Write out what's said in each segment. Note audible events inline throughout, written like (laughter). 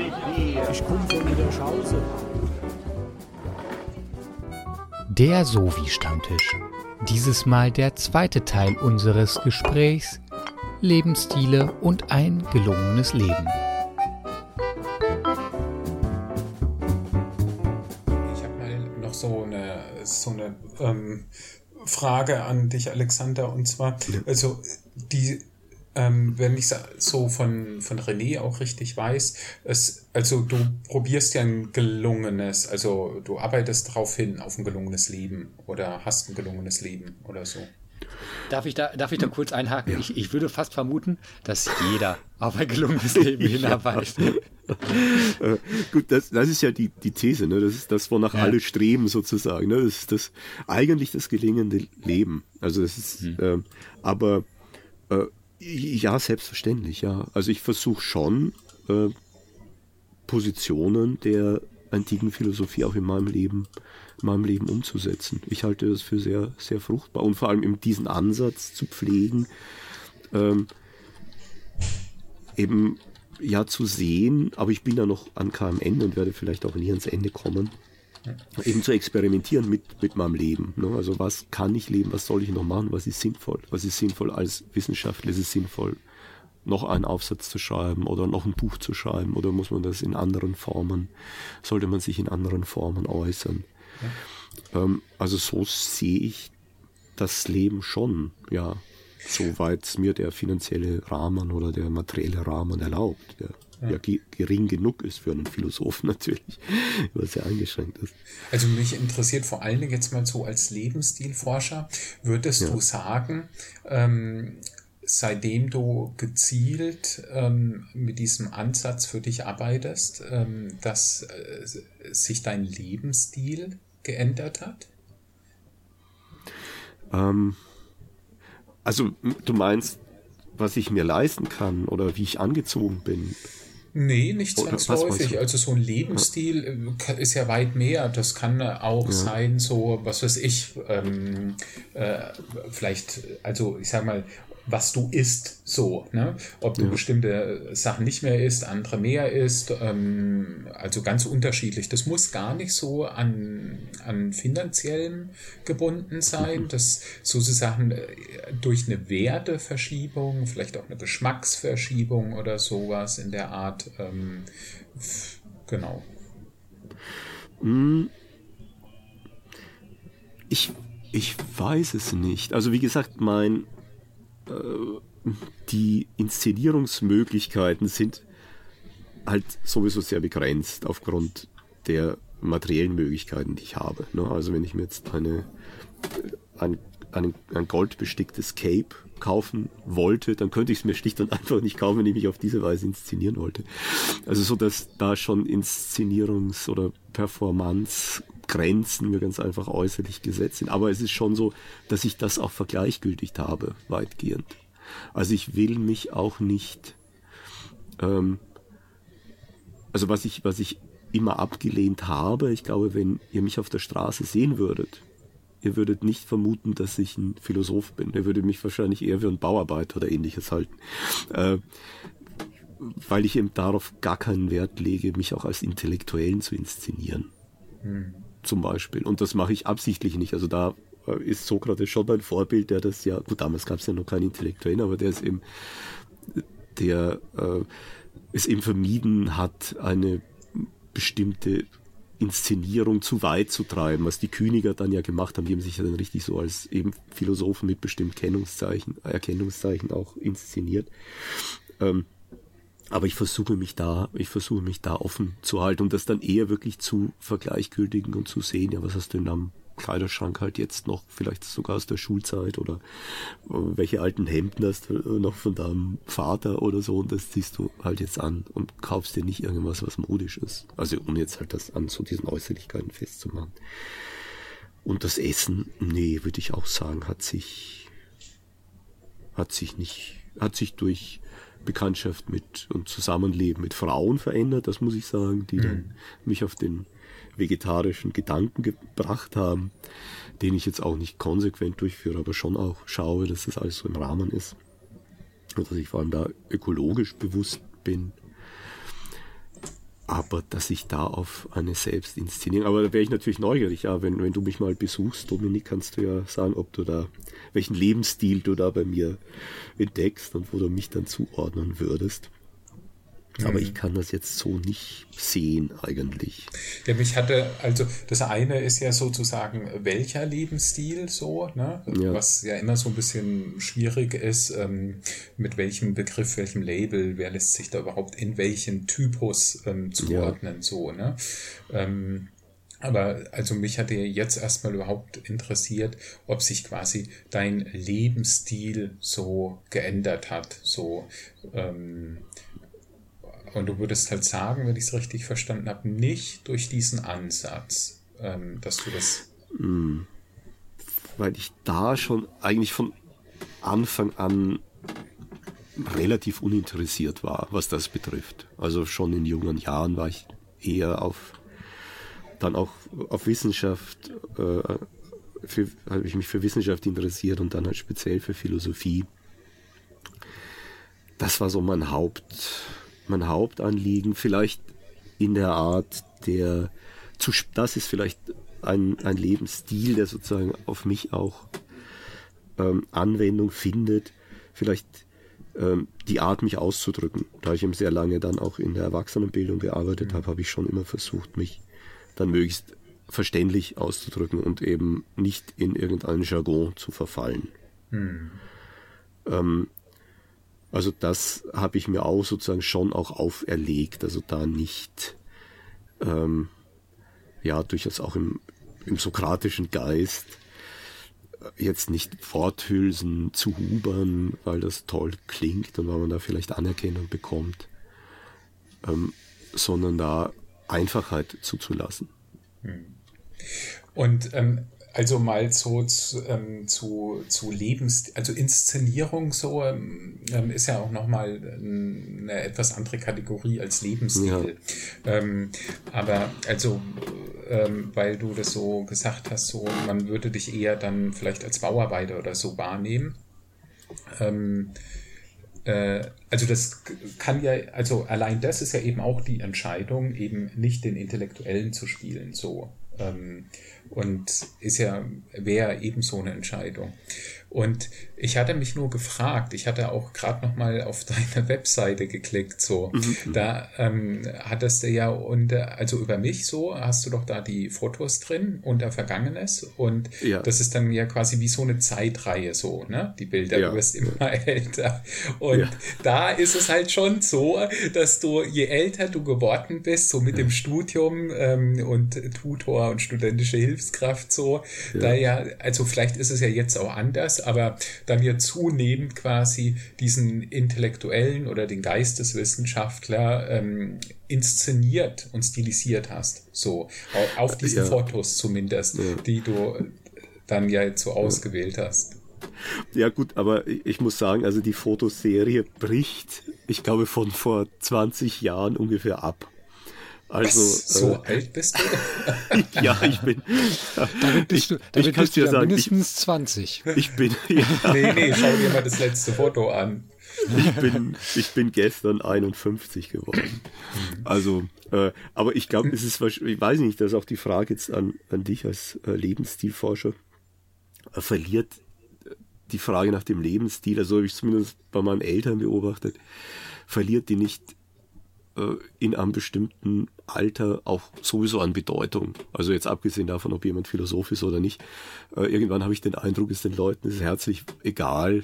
Ich komme von Niederschausen. Der Sovi-Stammtisch. Dieses Mal der zweite Teil unseres Gesprächs Lebensstile und ein gelungenes Leben. Ich habe mal noch so eine, so eine ähm, Frage an dich, Alexander, und zwar, also die ähm, wenn ich so von, von René auch richtig weiß, es, also du probierst ja ein gelungenes, also du arbeitest darauf hin, auf ein gelungenes Leben oder hast ein gelungenes Leben oder so. Darf ich da, darf ich da kurz einhaken? Ja. Ich, ich würde fast vermuten, dass jeder (laughs) auf ein gelungenes Leben hinarbeitet. (laughs) äh, gut, das, das ist ja die, die These, ne? das ist das, wonach ja. alle streben sozusagen. Ne? Das ist das, eigentlich das gelingende Leben. Also das ist, hm. äh, aber äh, ja, selbstverständlich, ja. Also ich versuche schon äh, Positionen der antiken Philosophie auch in meinem Leben, in meinem Leben umzusetzen. Ich halte das für sehr, sehr fruchtbar und vor allem eben diesen Ansatz zu pflegen, ähm, eben ja zu sehen, aber ich bin da noch an keinem Ende und werde vielleicht auch nie ans Ende kommen, eben zu experimentieren mit, mit meinem Leben. Ne? Also was kann ich leben, was soll ich noch machen, was ist sinnvoll? Was ist sinnvoll als Wissenschaftler? Ist es sinnvoll, noch einen Aufsatz zu schreiben oder noch ein Buch zu schreiben oder muss man das in anderen Formen, sollte man sich in anderen Formen äußern? Ja. Ähm, also so sehe ich das Leben schon, ja, soweit mir der finanzielle Rahmen oder der materielle Rahmen erlaubt. Ja ja, ja gering genug ist für einen Philosophen (laughs) natürlich, was ja eingeschränkt ist. Also mich interessiert vor allen Dingen jetzt mal so als Lebensstilforscher, würdest ja. du sagen, ähm, seitdem du gezielt ähm, mit diesem Ansatz für dich arbeitest, ähm, dass äh, sich dein Lebensstil geändert hat? Ähm, also du meinst, was ich mir leisten kann oder wie ich angezogen bin? Nee, nicht zwangsläufig. Also so ein Lebensstil äh, ist ja weit mehr. Das kann auch ja. sein, so, was weiß ich, ähm, äh, vielleicht, also ich sag mal, was du isst, so, ne? Ob du ja. bestimmte Sachen nicht mehr isst, andere mehr isst, ähm, also ganz unterschiedlich. Das muss gar nicht so an, an finanziellen gebunden sein, mhm. das sozusagen äh, durch eine Werteverschiebung, vielleicht auch eine Geschmacksverschiebung oder sowas in der Art, ähm, genau. Hm. Ich, ich weiß es nicht. Also wie gesagt, mein äh, die Inszenierungsmöglichkeiten sind halt sowieso sehr begrenzt aufgrund der materiellen Möglichkeiten, die ich habe. Ne? Also wenn ich mir jetzt eine, ein, ein, ein goldbesticktes Cape kaufen wollte, dann könnte ich es mir schlicht und einfach nicht kaufen, wenn ich mich auf diese Weise inszenieren wollte. Also so, dass da schon Inszenierungs- oder Performance-Grenzen mir ganz einfach äußerlich gesetzt sind. Aber es ist schon so, dass ich das auch vergleichgültigt habe, weitgehend. Also ich will mich auch nicht, ähm, also was ich, was ich immer abgelehnt habe, ich glaube, wenn ihr mich auf der Straße sehen würdet, ihr würdet nicht vermuten, dass ich ein Philosoph bin. Ihr würdet mich wahrscheinlich eher für einen Bauarbeiter oder ähnliches halten. Äh, weil ich eben darauf gar keinen Wert lege, mich auch als Intellektuellen zu inszenieren. Mhm. Zum Beispiel. Und das mache ich absichtlich nicht. Also da äh, ist Sokrates schon ein Vorbild, der das ja, gut, damals gab es ja noch keinen Intellektuellen, aber der ist eben, der äh, es eben vermieden hat, eine bestimmte Inszenierung zu weit zu treiben, was die Kühniger dann ja gemacht haben, die haben sich ja dann richtig so als eben Philosophen mit bestimmten Kennungszeichen, Erkennungszeichen auch inszeniert. Ähm, aber ich versuche mich da, ich versuche mich da offen zu halten und das dann eher wirklich zu vergleichgültigen und zu sehen, ja, was hast du denn am Kleiderschrank halt jetzt noch, vielleicht sogar aus der Schulzeit oder äh, welche alten Hemden hast du äh, noch von deinem Vater oder so und das ziehst du halt jetzt an und kaufst dir nicht irgendwas, was modisch ist. Also um jetzt halt das an zu diesen Äußerlichkeiten festzumachen. Und das Essen, nee, würde ich auch sagen, hat sich, hat sich nicht, hat sich durch Bekanntschaft mit und Zusammenleben mit Frauen verändert, das muss ich sagen, die mhm. dann mich auf den vegetarischen Gedanken gebracht haben, den ich jetzt auch nicht konsequent durchführe, aber schon auch schaue, dass das alles so im Rahmen ist. Und dass ich vor allem da ökologisch bewusst bin. Aber dass ich da auf eine Selbstinszenierung, aber da wäre ich natürlich neugierig, ja, wenn, wenn du mich mal besuchst, Dominik, kannst du ja sagen, ob du da, welchen Lebensstil du da bei mir entdeckst und wo du mich dann zuordnen würdest. Aber ich mhm. kann das jetzt so nicht sehen eigentlich. Ja, mich hatte, also das eine ist ja sozusagen, welcher Lebensstil so, ne? Ja. was ja immer so ein bisschen schwierig ist, ähm, mit welchem Begriff, welchem Label, wer lässt sich da überhaupt in welchen Typus ähm, zuordnen, ja. so, ne? Ähm, aber also mich hatte jetzt erstmal überhaupt interessiert, ob sich quasi dein Lebensstil so geändert hat. So, ähm, und du würdest halt sagen, wenn ich es richtig verstanden habe, nicht durch diesen Ansatz, ähm, dass du das. Hm. Weil ich da schon eigentlich von Anfang an relativ uninteressiert war, was das betrifft. Also schon in jungen Jahren war ich eher auf dann auch auf Wissenschaft, äh, habe ich mich für Wissenschaft interessiert und dann halt speziell für Philosophie. Das war so mein Haupt, mein Hauptanliegen, vielleicht in der Art der, das ist vielleicht ein, ein Lebensstil, der sozusagen auf mich auch ähm, Anwendung findet, vielleicht ähm, die Art, mich auszudrücken. Da ich eben sehr lange dann auch in der Erwachsenenbildung gearbeitet habe, habe ich schon immer versucht, mich dann möglichst verständlich auszudrücken und eben nicht in irgendeinen Jargon zu verfallen. Hm. Ähm, also das habe ich mir auch sozusagen schon auch auferlegt, also da nicht, ähm, ja, durchaus auch im, im sokratischen Geist äh, jetzt nicht Worthülsen zu hubern, weil das toll klingt und weil man da vielleicht Anerkennung bekommt, ähm, sondern da Einfachheit zuzulassen. Und ähm, also mal so zu, ähm, zu, zu Lebens, also Inszenierung so ähm, ähm ist ja auch nochmal eine etwas andere Kategorie als Lebensstil. Ja. Ähm, aber also, ähm, weil du das so gesagt hast, so man würde dich eher dann vielleicht als Bauarbeiter oder so wahrnehmen. Ähm, äh, also das kann ja, also allein das ist ja eben auch die Entscheidung, eben nicht den Intellektuellen zu spielen, so. Ähm, und ist ja, wäre ebenso eine Entscheidung. Und ich hatte mich nur gefragt, ich hatte auch gerade noch mal auf (laughs) deine Webseite geklickt, so, mhm. mhm. da ähm, hattest du ja unter, also über mich so, hast du doch da die Fotos drin unter Vergangenes und ja. das ist dann ja quasi wie so eine Zeitreihe so, ne, die Bilder, ja. du wirst immer (laughs) älter und ja. da ist es halt schon so, dass du, je älter du geworden bist, so mit dem Studium ähm, und Tutor und studentische Hilfskraft so, da ja, also vielleicht ist es ja jetzt auch anders, aber dann ja zunehmend quasi diesen Intellektuellen oder den Geisteswissenschaftler ähm, inszeniert und stilisiert hast. So, auf diesen ja. Fotos zumindest, ja. die du dann ja jetzt so ausgewählt hast. Ja gut, aber ich muss sagen, also die Fotoserie bricht, ich glaube, von vor 20 Jahren ungefähr ab. Also, Was, so äh, alt bist du? (laughs) ja, ich bin. Damit bist du, damit ich bist du ja sagen, mindestens ich, 20. Ich bin. (laughs) Ja. Nee, nee, schau dir mal das letzte Foto an. Ich bin, ich bin gestern 51 geworden. Also, äh, aber ich glaube, es ist, ich weiß nicht, das ist auch die Frage jetzt an, an dich als äh, Lebensstilforscher. Äh, verliert die Frage nach dem Lebensstil, also habe ich zumindest bei meinen Eltern beobachtet, verliert die nicht äh, in einem bestimmten Alter auch sowieso an Bedeutung. Also jetzt abgesehen davon, ob jemand Philosoph ist oder nicht. Äh, irgendwann habe ich den Eindruck, es den Leuten ist herzlich egal,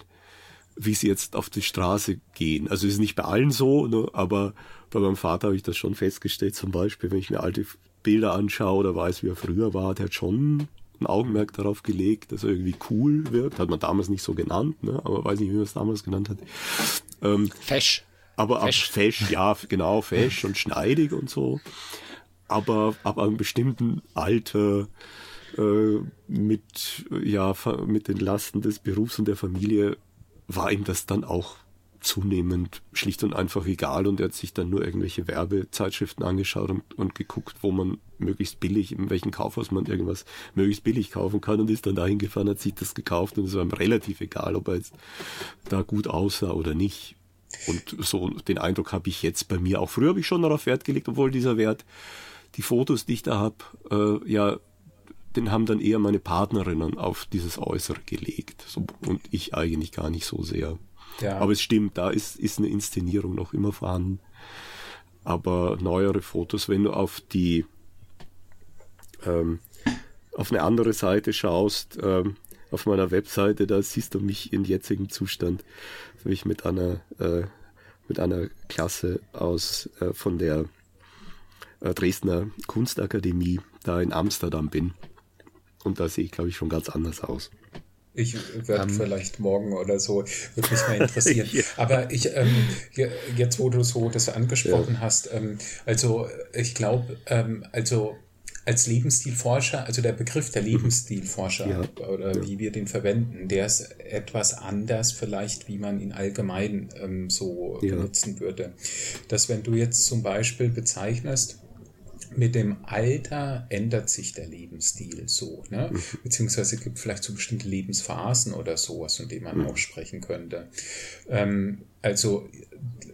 wie sie jetzt auf die Straße gehen. Also es ist nicht bei allen so, ne, aber bei meinem Vater habe ich das schon festgestellt. Zum Beispiel, wenn ich mir alte Bilder anschaue oder weiß, wie er früher war, der hat schon ein Augenmerk darauf gelegt, dass er irgendwie cool wirkt. Hat man damals nicht so genannt, ne? aber weiß nicht, wie man es damals genannt hat. Ähm, Fesch. Aber fesch. auch fesch, ja, genau, fesch und schneidig und so. Aber ab einem bestimmten Alter äh, mit, ja, mit den Lasten des Berufs und der Familie war ihm das dann auch zunehmend schlicht und einfach egal und er hat sich dann nur irgendwelche Werbezeitschriften angeschaut und, und geguckt, wo man möglichst billig, in welchem Kaufhaus man irgendwas möglichst billig kaufen kann und ist dann dahin gefahren, hat sich das gekauft und es war ihm relativ egal, ob er jetzt da gut aussah oder nicht. Und so den Eindruck habe ich jetzt bei mir. Auch früher habe ich schon darauf Wert gelegt, obwohl dieser Wert, die Fotos, die ich da habe, äh, ja, den haben dann eher meine Partnerinnen auf dieses Äußere gelegt. So, und ich eigentlich gar nicht so sehr. Ja. Aber es stimmt, da ist, ist eine Inszenierung noch immer vorhanden. Aber neuere Fotos, wenn du auf die ähm, auf eine andere Seite schaust, ähm, auf meiner Webseite, da siehst du mich in jetzigem Zustand, wo ich mit einer, äh, mit einer Klasse aus äh, von der äh, Dresdner Kunstakademie da in Amsterdam bin. Und da sehe ich, glaube ich, schon ganz anders aus. Ich werde um, ähm. vielleicht morgen oder so, würde mich mal interessieren. (laughs) ja. Aber ich, ähm, jetzt wo du so das angesprochen ja. hast, ähm, also ich glaube, ähm, also als Lebensstilforscher, also der Begriff der mhm. Lebensstilforscher ja. oder wie wir den verwenden, der ist etwas anders vielleicht, wie man ihn allgemein ähm, so ja. benutzen würde. Dass wenn du jetzt zum Beispiel bezeichnest, mit dem Alter ändert sich der Lebensstil so, ne? Mhm. Beziehungsweise gibt vielleicht so bestimmte Lebensphasen oder sowas, von denen man mhm. auch sprechen könnte. Ähm, also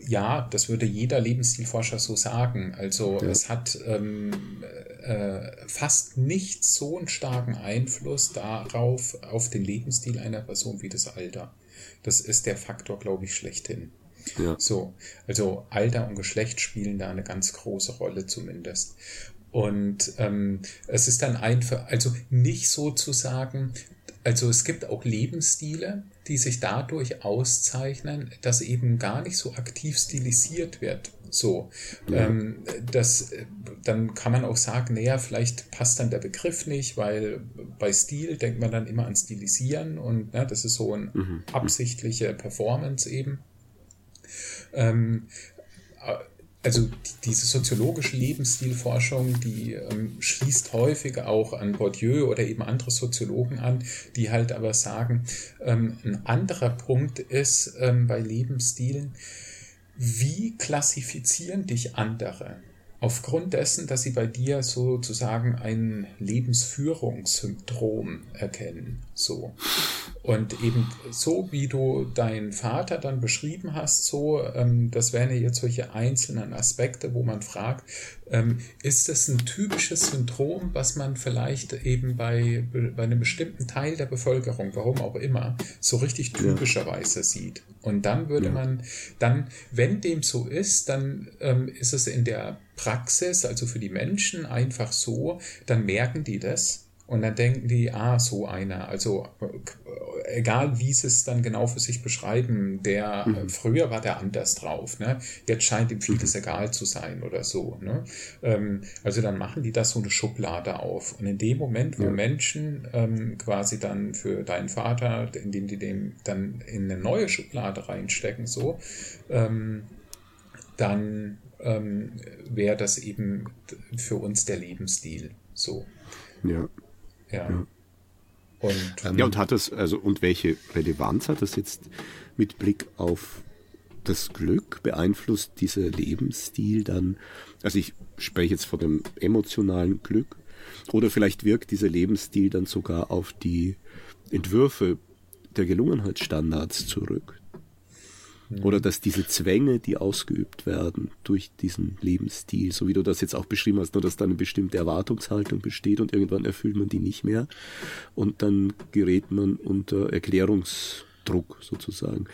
ja, das würde jeder Lebensstilforscher so sagen. Also ja. es hat ähm, äh, fast nicht so einen starken Einfluss darauf, auf den Lebensstil einer Person wie das Alter. Das ist der Faktor, glaube ich, schlechthin. Ja. So, also Alter und Geschlecht spielen da eine ganz große Rolle zumindest. Und ähm, es ist dann einfach, also nicht so zu sagen, also es gibt auch Lebensstile, die sich dadurch auszeichnen, dass eben gar nicht so aktiv stilisiert wird. So, ja. ähm, das, dann kann man auch sagen, naja, vielleicht passt dann der Begriff nicht, weil bei Stil denkt man dann immer an Stilisieren und ne, das ist so eine mhm. absichtliche Performance eben. Ähm, also diese soziologische Lebensstilforschung, die ähm, schließt häufig auch an Bourdieu oder eben andere Soziologen an, die halt aber sagen, ähm, ein anderer Punkt ist ähm, bei Lebensstilen, wie klassifizieren dich andere? Aufgrund dessen, dass sie bei dir sozusagen ein Lebensführungssyndrom erkennen. So. Und eben so, wie du deinen Vater dann beschrieben hast, so, ähm, das wären ja jetzt solche einzelnen Aspekte, wo man fragt, ähm, ist das ein typisches Syndrom, was man vielleicht eben bei, bei einem bestimmten Teil der Bevölkerung, warum auch immer, so richtig typischerweise ja. sieht? Und dann würde ja. man, dann, wenn dem so ist, dann ähm, ist es in der Praxis, also für die Menschen, einfach so, dann merken die das und dann denken die, ah, so einer. Also äh, egal, wie sie es dann genau für sich beschreiben, der mhm. früher war der anders drauf. Ne? Jetzt scheint ihm vieles mhm. egal zu sein oder so. Ne? Ähm, also dann machen die das so eine Schublade auf. Und in dem Moment, wo ja. Menschen ähm, quasi dann für deinen Vater, indem die dem dann in eine neue Schublade reinstecken, so, ähm, dann ähm, wäre das eben für uns der Lebensstil. So. Ja. Ja. ja. Und, ähm, ja, und hat das, also, und welche Relevanz hat das jetzt mit Blick auf das Glück? Beeinflusst dieser Lebensstil dann, also ich spreche jetzt von dem emotionalen Glück, oder vielleicht wirkt dieser Lebensstil dann sogar auf die Entwürfe der Gelungenheitsstandards zurück? Oder dass diese Zwänge, die ausgeübt werden durch diesen Lebensstil, so wie du das jetzt auch beschrieben hast, nur dass da eine bestimmte Erwartungshaltung besteht und irgendwann erfüllt man die nicht mehr. Und dann gerät man unter Erklärungsdruck sozusagen.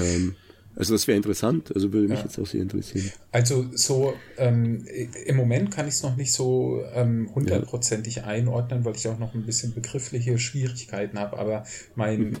Ähm, also das wäre interessant, also würde mich ja. jetzt auch sehr interessieren. Also so ähm, im Moment kann ich es noch nicht so ähm, hundertprozentig einordnen, weil ich auch noch ein bisschen begriffliche Schwierigkeiten habe, aber mein mhm.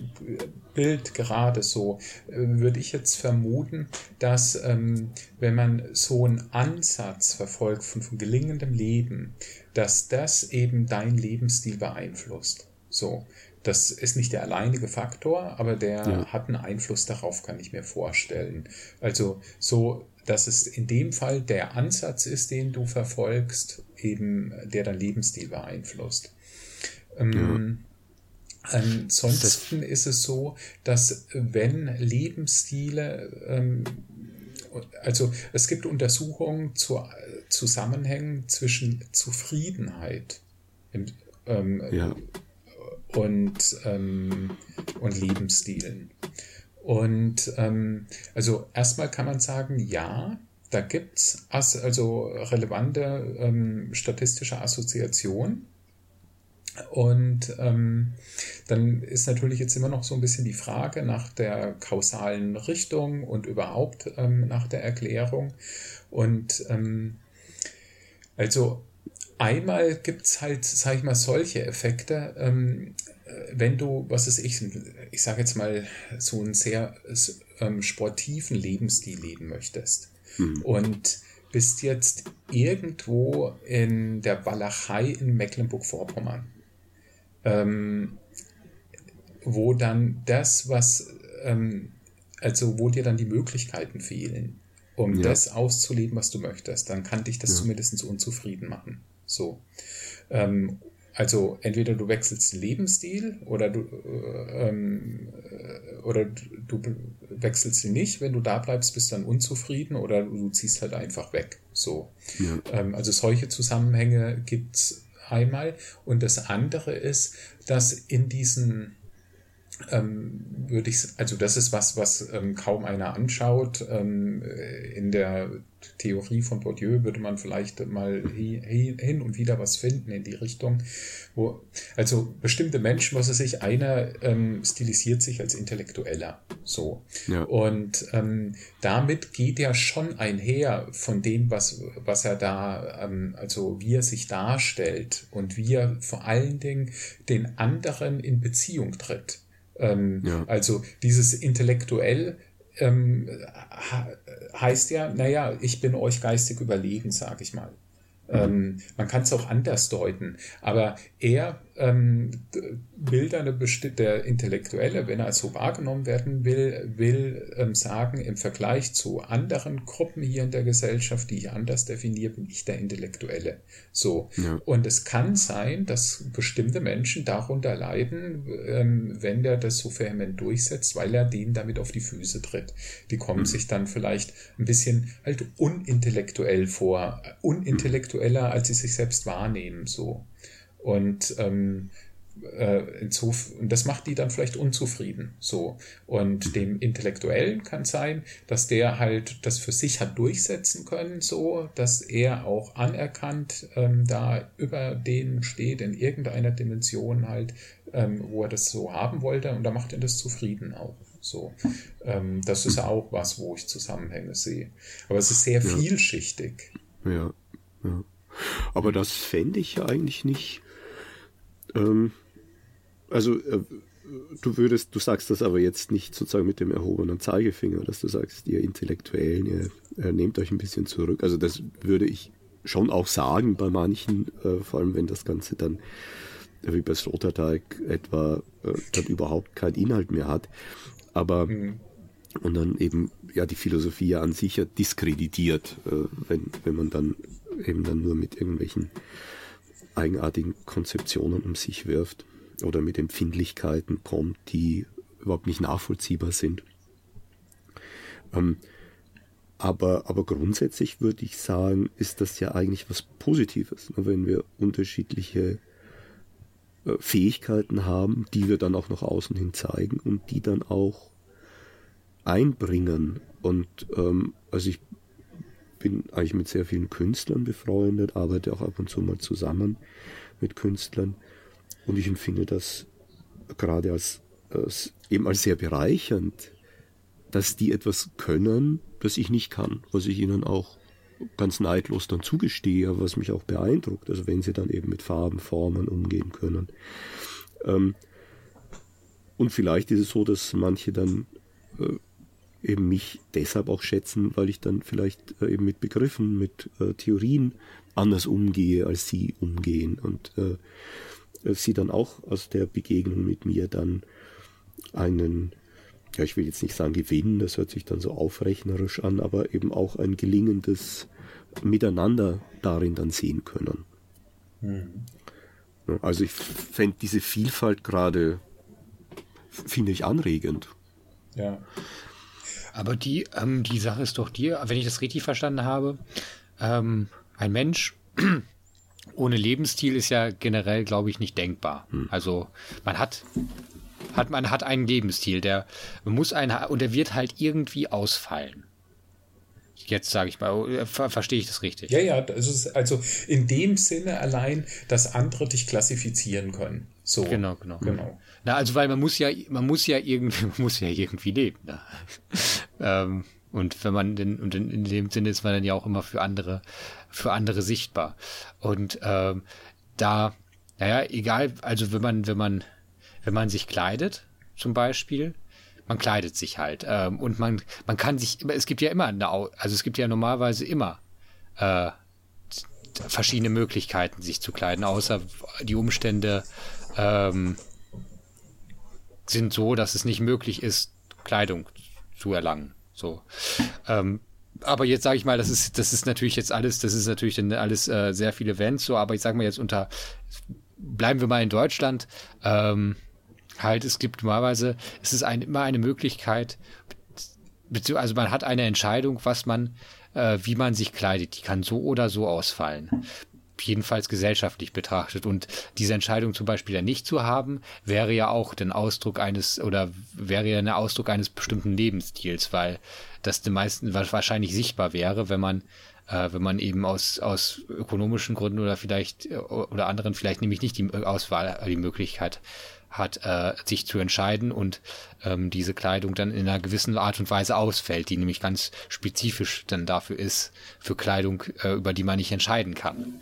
Bild gerade so äh, würde ich jetzt vermuten, dass ähm, wenn man so einen Ansatz verfolgt von, von gelingendem Leben, dass das eben dein Lebensstil beeinflusst. So, das ist nicht der alleinige Faktor, aber der ja. hat einen Einfluss darauf, kann ich mir vorstellen. Also so, dass es in dem Fall der Ansatz ist, den du verfolgst, eben der dein Lebensstil beeinflusst. Ähm, ja. Ansonsten ist es so, dass wenn Lebensstile, ähm, also es gibt Untersuchungen zu Zusammenhängen zwischen Zufriedenheit im, ähm, ja und, ähm, und Lebensstilen. Und ähm, also erstmal kann man sagen, ja, da gibt es also relevante ähm, statistische Assoziationen. Und ähm, dann ist natürlich jetzt immer noch so ein bisschen die Frage nach der kausalen Richtung und überhaupt ähm, nach der Erklärung. Und ähm, also einmal gibt es halt, sag ich mal, solche Effekte, ähm, wenn du, was ist ich, ich sage jetzt mal, so einen sehr ähm, sportiven Lebensstil leben möchtest mhm. und bist jetzt irgendwo in der Walachei in Mecklenburg-Vorpommern, ähm, wo dann das, was, ähm, also wo dir dann die Möglichkeiten fehlen, um ja. das auszuleben, was du möchtest, dann kann dich das ja. zumindest unzufrieden machen. So. Ähm, also entweder du wechselst den Lebensstil oder du äh, ähm, äh, oder du wechselst ihn nicht. Wenn du da bleibst, bist du dann unzufrieden oder du ziehst halt einfach weg. So. Ja. Ähm, also solche Zusammenhänge gibt's einmal. Und das andere ist, dass in diesen ähm, würde ich, also das ist was, was ähm, kaum einer anschaut. Ähm, in der Theorie von Bourdieu würde man vielleicht mal hin und wieder was finden in die Richtung, wo, also bestimmte Menschen, was er sich, einer ähm, stilisiert sich als Intellektueller, so. Ja. Und ähm, damit geht er schon einher von dem, was, was er da, ähm, also wie er sich darstellt und wie er vor allen Dingen den anderen in Beziehung tritt. Ähm, ja. Also dieses intellektuell ähm, heißt ja, naja, ich bin euch geistig überlegen, sage ich mal. Ähm, man kann es auch anders deuten, aber er ähm, will eine bestimmte, der Intellektuelle, wenn er als so wahrgenommen werden will, will ähm, sagen, im Vergleich zu anderen Gruppen hier in der Gesellschaft, die ich anders definiere, bin ich der Intellektuelle. So. Ja. Und es kann sein, dass bestimmte Menschen darunter leiden, ähm, wenn der das so vehement durchsetzt, weil er denen damit auf die Füße tritt. Die kommen mhm. sich dann vielleicht ein bisschen halt unintellektuell vor, unintellektueller, als sie sich selbst wahrnehmen, so. Und ähm, äh, und das macht die dann vielleicht unzufrieden. So. Und dem Intellektuellen kann sein, dass der halt das für sich hat durchsetzen können, so, dass er auch anerkannt ähm, da über denen steht in irgendeiner Dimension halt, ähm, wo er das so haben wollte und da macht ihn das zufrieden auch. So. Ähm, das ist auch was, wo ich Zusammenhänge sehe. Aber es ist sehr ja. vielschichtig. Ja, ja. Aber das fände ich ja eigentlich nicht ähm, also äh, du würdest, du sagst das aber jetzt nicht sozusagen mit dem erhobenen Zeigefinger, dass du sagst, ihr Intellektuellen, ihr, ihr nehmt euch ein bisschen zurück. Also das würde ich schon auch sagen bei manchen, äh, vor allem wenn das Ganze dann wie bei Sloterdijk etwa äh, dann überhaupt keinen Inhalt mehr hat. Aber mhm. und dann eben ja die Philosophie an sich ja diskreditiert, äh, wenn, wenn man dann eben dann nur mit irgendwelchen eigenartigen Konzeptionen um sich wirft oder mit Empfindlichkeiten kommt, die überhaupt nicht nachvollziehbar sind. Ähm, aber, aber grundsätzlich würde ich sagen, ist das ja eigentlich was Positives, ne, wenn wir unterschiedliche äh, Fähigkeiten haben, die wir dann auch nach außen hin zeigen und die dann auch einbringen. Und ähm, also ich bin eigentlich mit sehr vielen Künstlern befreundet, arbeite auch ab und zu mal zusammen mit Künstlern und ich empfinde das gerade als, als eben als sehr bereichernd, dass die etwas können, das ich nicht kann, was ich ihnen auch ganz neidlos dann zugestehe, aber was mich auch beeindruckt, also wenn sie dann eben mit Farben, Formen umgehen können. Ähm, und vielleicht ist es so, dass manche dann äh, eben mich deshalb auch schätzen, weil ich dann vielleicht äh, eben mit Begriffen, mit äh, Theorien anders umgehe, als sie umgehen und äh, äh, sie dann auch aus der Begegnung mit mir dann einen, ja, ich will jetzt nicht sagen Gewinn, das hört sich dann so aufrechnerisch an, aber eben auch ein gelingendes Miteinander darin dann sehen können. Mhm. Also ich fände diese Vielfalt gerade, finde ich anregend. Ja. Aber die, ähm, die Sache ist doch die, wenn ich das richtig verstanden habe, ähm, ein Mensch (clears throat) ohne Lebensstil ist ja generell, glaube ich, nicht denkbar. Hm. Also man hat hat man hat einen Lebensstil, der muss einen und der wird halt irgendwie ausfallen. Jetzt sage ich mal, oh, äh, ver verstehe ich das richtig? Ja, ja, also, also in dem Sinne allein, dass andere dich klassifizieren können. So. Genau, genau. genau. Na, also weil man muss ja, man muss ja irgendwie, (laughs) man muss ja irgendwie leben. Ne? ähm, und wenn man denn, und in, in, dem Sinne ist man dann ja auch immer für andere, für andere sichtbar. Und ähm, da, naja, egal, also wenn man, wenn man, wenn man sich kleidet, zum Beispiel, man kleidet sich halt. Ähm, und man, man kann sich, es gibt ja immer eine, also es gibt ja normalerweise immer äh, verschiedene Möglichkeiten, sich zu kleiden, außer die Umstände ähm, sind so, dass es nicht möglich ist, Kleidung zu erlangen. So. Ähm, aber jetzt sage ich mal, das ist, das ist natürlich jetzt alles, das ist natürlich dann alles äh, sehr viele Events, so, aber ich sage mal jetzt unter, bleiben wir mal in Deutschland, ähm, halt, es gibt normalerweise, es ist ein, immer eine Möglichkeit, also man hat eine Entscheidung, was man, äh, wie man sich kleidet. Die kann so oder so ausfallen. Jedenfalls gesellschaftlich betrachtet. Und diese Entscheidung zum Beispiel ja nicht zu haben, wäre ja auch den Ausdruck eines, oder wäre ja ein Ausdruck eines bestimmten Lebensstils, weil das den meisten wahrscheinlich sichtbar wäre, wenn man äh, wenn man eben aus, aus ökonomischen Gründen oder vielleicht oder anderen vielleicht nämlich nicht die Auswahl, die Möglichkeit hat, äh, sich zu entscheiden und ähm, diese Kleidung dann in einer gewissen Art und Weise ausfällt, die nämlich ganz spezifisch dann dafür ist, für Kleidung, äh, über die man nicht entscheiden kann.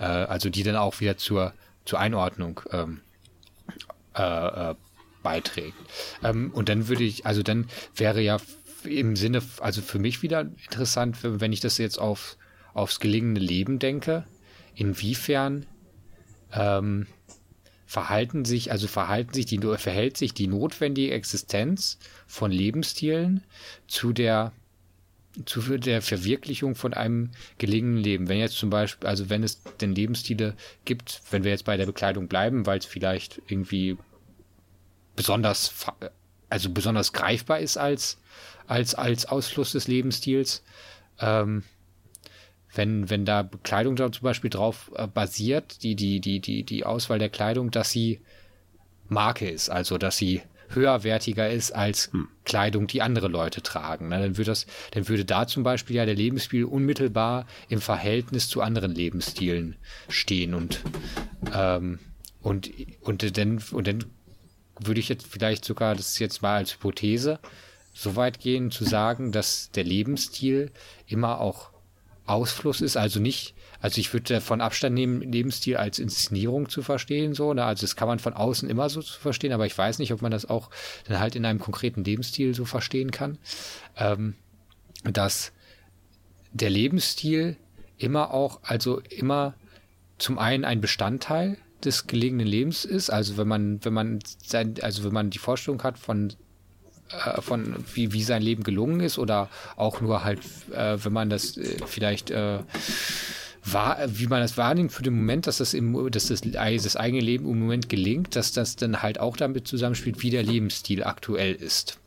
Äh, also die dann auch wieder zur, zur Einordnung ähm, äh, äh, beiträgt. Ähm, und dann würde ich, also dann wäre ja im Sinne, also für mich wieder interessant, wenn ich das jetzt auf, aufs gelingende Leben denke, inwiefern ähm, verhalten sich, also verhalten sich die, verhält sich die notwendige Existenz von Lebensstilen zu der zu der Verwirklichung von einem gelingenden Leben. Wenn jetzt zum Beispiel, also wenn es denn Lebensstile gibt, wenn wir jetzt bei der Bekleidung bleiben, weil es vielleicht irgendwie besonders, also besonders greifbar ist als, als, als Ausfluss des Lebensstils, ähm, wenn, wenn da Kleidung da zum Beispiel drauf äh, basiert, die, die, die, die, die Auswahl der Kleidung, dass sie Marke ist, also dass sie höherwertiger ist als hm. Kleidung, die andere Leute tragen. Na, dann, würde das, dann würde da zum Beispiel ja der Lebensstil unmittelbar im Verhältnis zu anderen Lebensstilen stehen und, ähm, und, und, dann, und dann würde ich jetzt vielleicht sogar, das ist jetzt mal als Hypothese, so weit gehen zu sagen, dass der Lebensstil immer auch Ausfluss ist, also nicht, also ich würde von Abstand nehmen, Lebensstil als Inszenierung zu verstehen, so, ne? also das kann man von außen immer so zu verstehen, aber ich weiß nicht, ob man das auch dann halt in einem konkreten Lebensstil so verstehen kann, ähm, dass der Lebensstil immer auch, also immer zum einen ein Bestandteil des gelegenen Lebens ist, also wenn man, wenn man sein, also wenn man die Vorstellung hat von äh, von wie, wie sein Leben gelungen ist oder auch nur halt, äh, wenn man das äh, vielleicht äh, war, wie man das wahrnimmt für den Moment, dass das im, dass das, das eigene Leben im Moment gelingt, dass das dann halt auch damit zusammenspielt, wie der Lebensstil aktuell ist.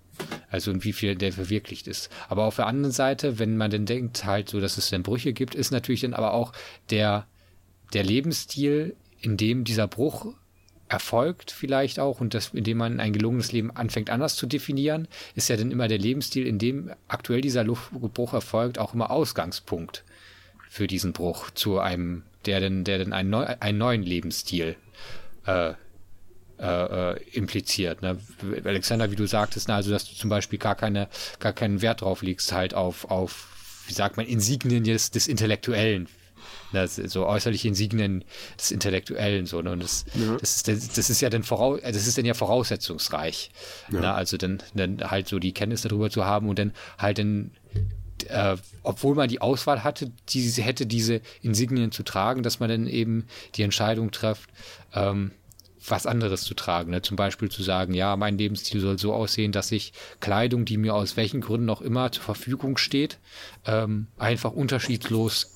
Also und wie viel der verwirklicht ist. Aber auf der anderen Seite, wenn man dann denkt, halt so, dass es dann Brüche gibt, ist natürlich dann aber auch der, der Lebensstil, in dem dieser Bruch erfolgt vielleicht auch und das, indem man ein gelungenes Leben anfängt anders zu definieren, ist ja dann immer der Lebensstil, in dem aktuell dieser Luftbruch erfolgt, auch immer Ausgangspunkt für diesen Bruch zu einem, der denn, der denn einen, neu, einen neuen Lebensstil äh, äh, äh impliziert. Ne? Alexander, wie du sagtest, na, also dass du zum Beispiel gar keine, gar keinen Wert drauf legst, halt auf, auf, wie sagt man, Insignien des, des Intellektuellen das, so äußerliche Insignien des Intellektuellen, so, ne? Und das, ja. das, ist, das ist ja dann voraus, das ist dann ja voraussetzungsreich. Ja. Ne? Also dann, dann halt so die Kenntnis darüber zu haben und dann halt dann äh, obwohl man die Auswahl hatte, diese, hätte diese Insignien zu tragen, dass man dann eben die Entscheidung trifft, ähm, was anderes zu tragen. Ne? Zum Beispiel zu sagen, ja, mein Lebensstil soll so aussehen, dass ich Kleidung, die mir aus welchen Gründen auch immer zur Verfügung steht, ähm, einfach unterschiedslos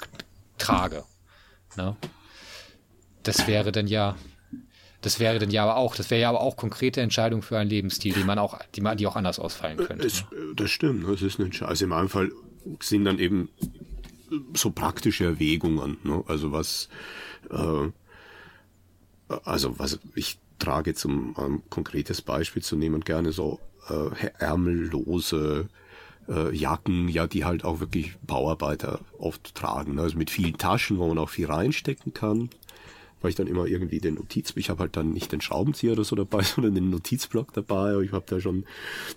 trage. Ne? Das wäre dann ja, das wäre dann ja aber auch, das wäre ja aber auch konkrete Entscheidung für einen Lebensstil, die man auch, die man, die auch anders ausfallen könnte. Es, ne? Das stimmt, das ist eine Entscheidung. Also in meinem Fall sind dann eben so praktische Erwägungen, ne? also was, äh, also was ich trage zum um konkretes Beispiel zu nehmen gerne so äh, ärmellose äh, Jacken, ja, die halt auch wirklich Bauarbeiter oft tragen. Ne? Also mit vielen Taschen, wo man auch viel reinstecken kann. Weil ich dann immer irgendwie den Notiz, ich habe halt dann nicht den Schraubenzieher oder so dabei, (laughs) sondern den Notizblock dabei. Ich habe da schon,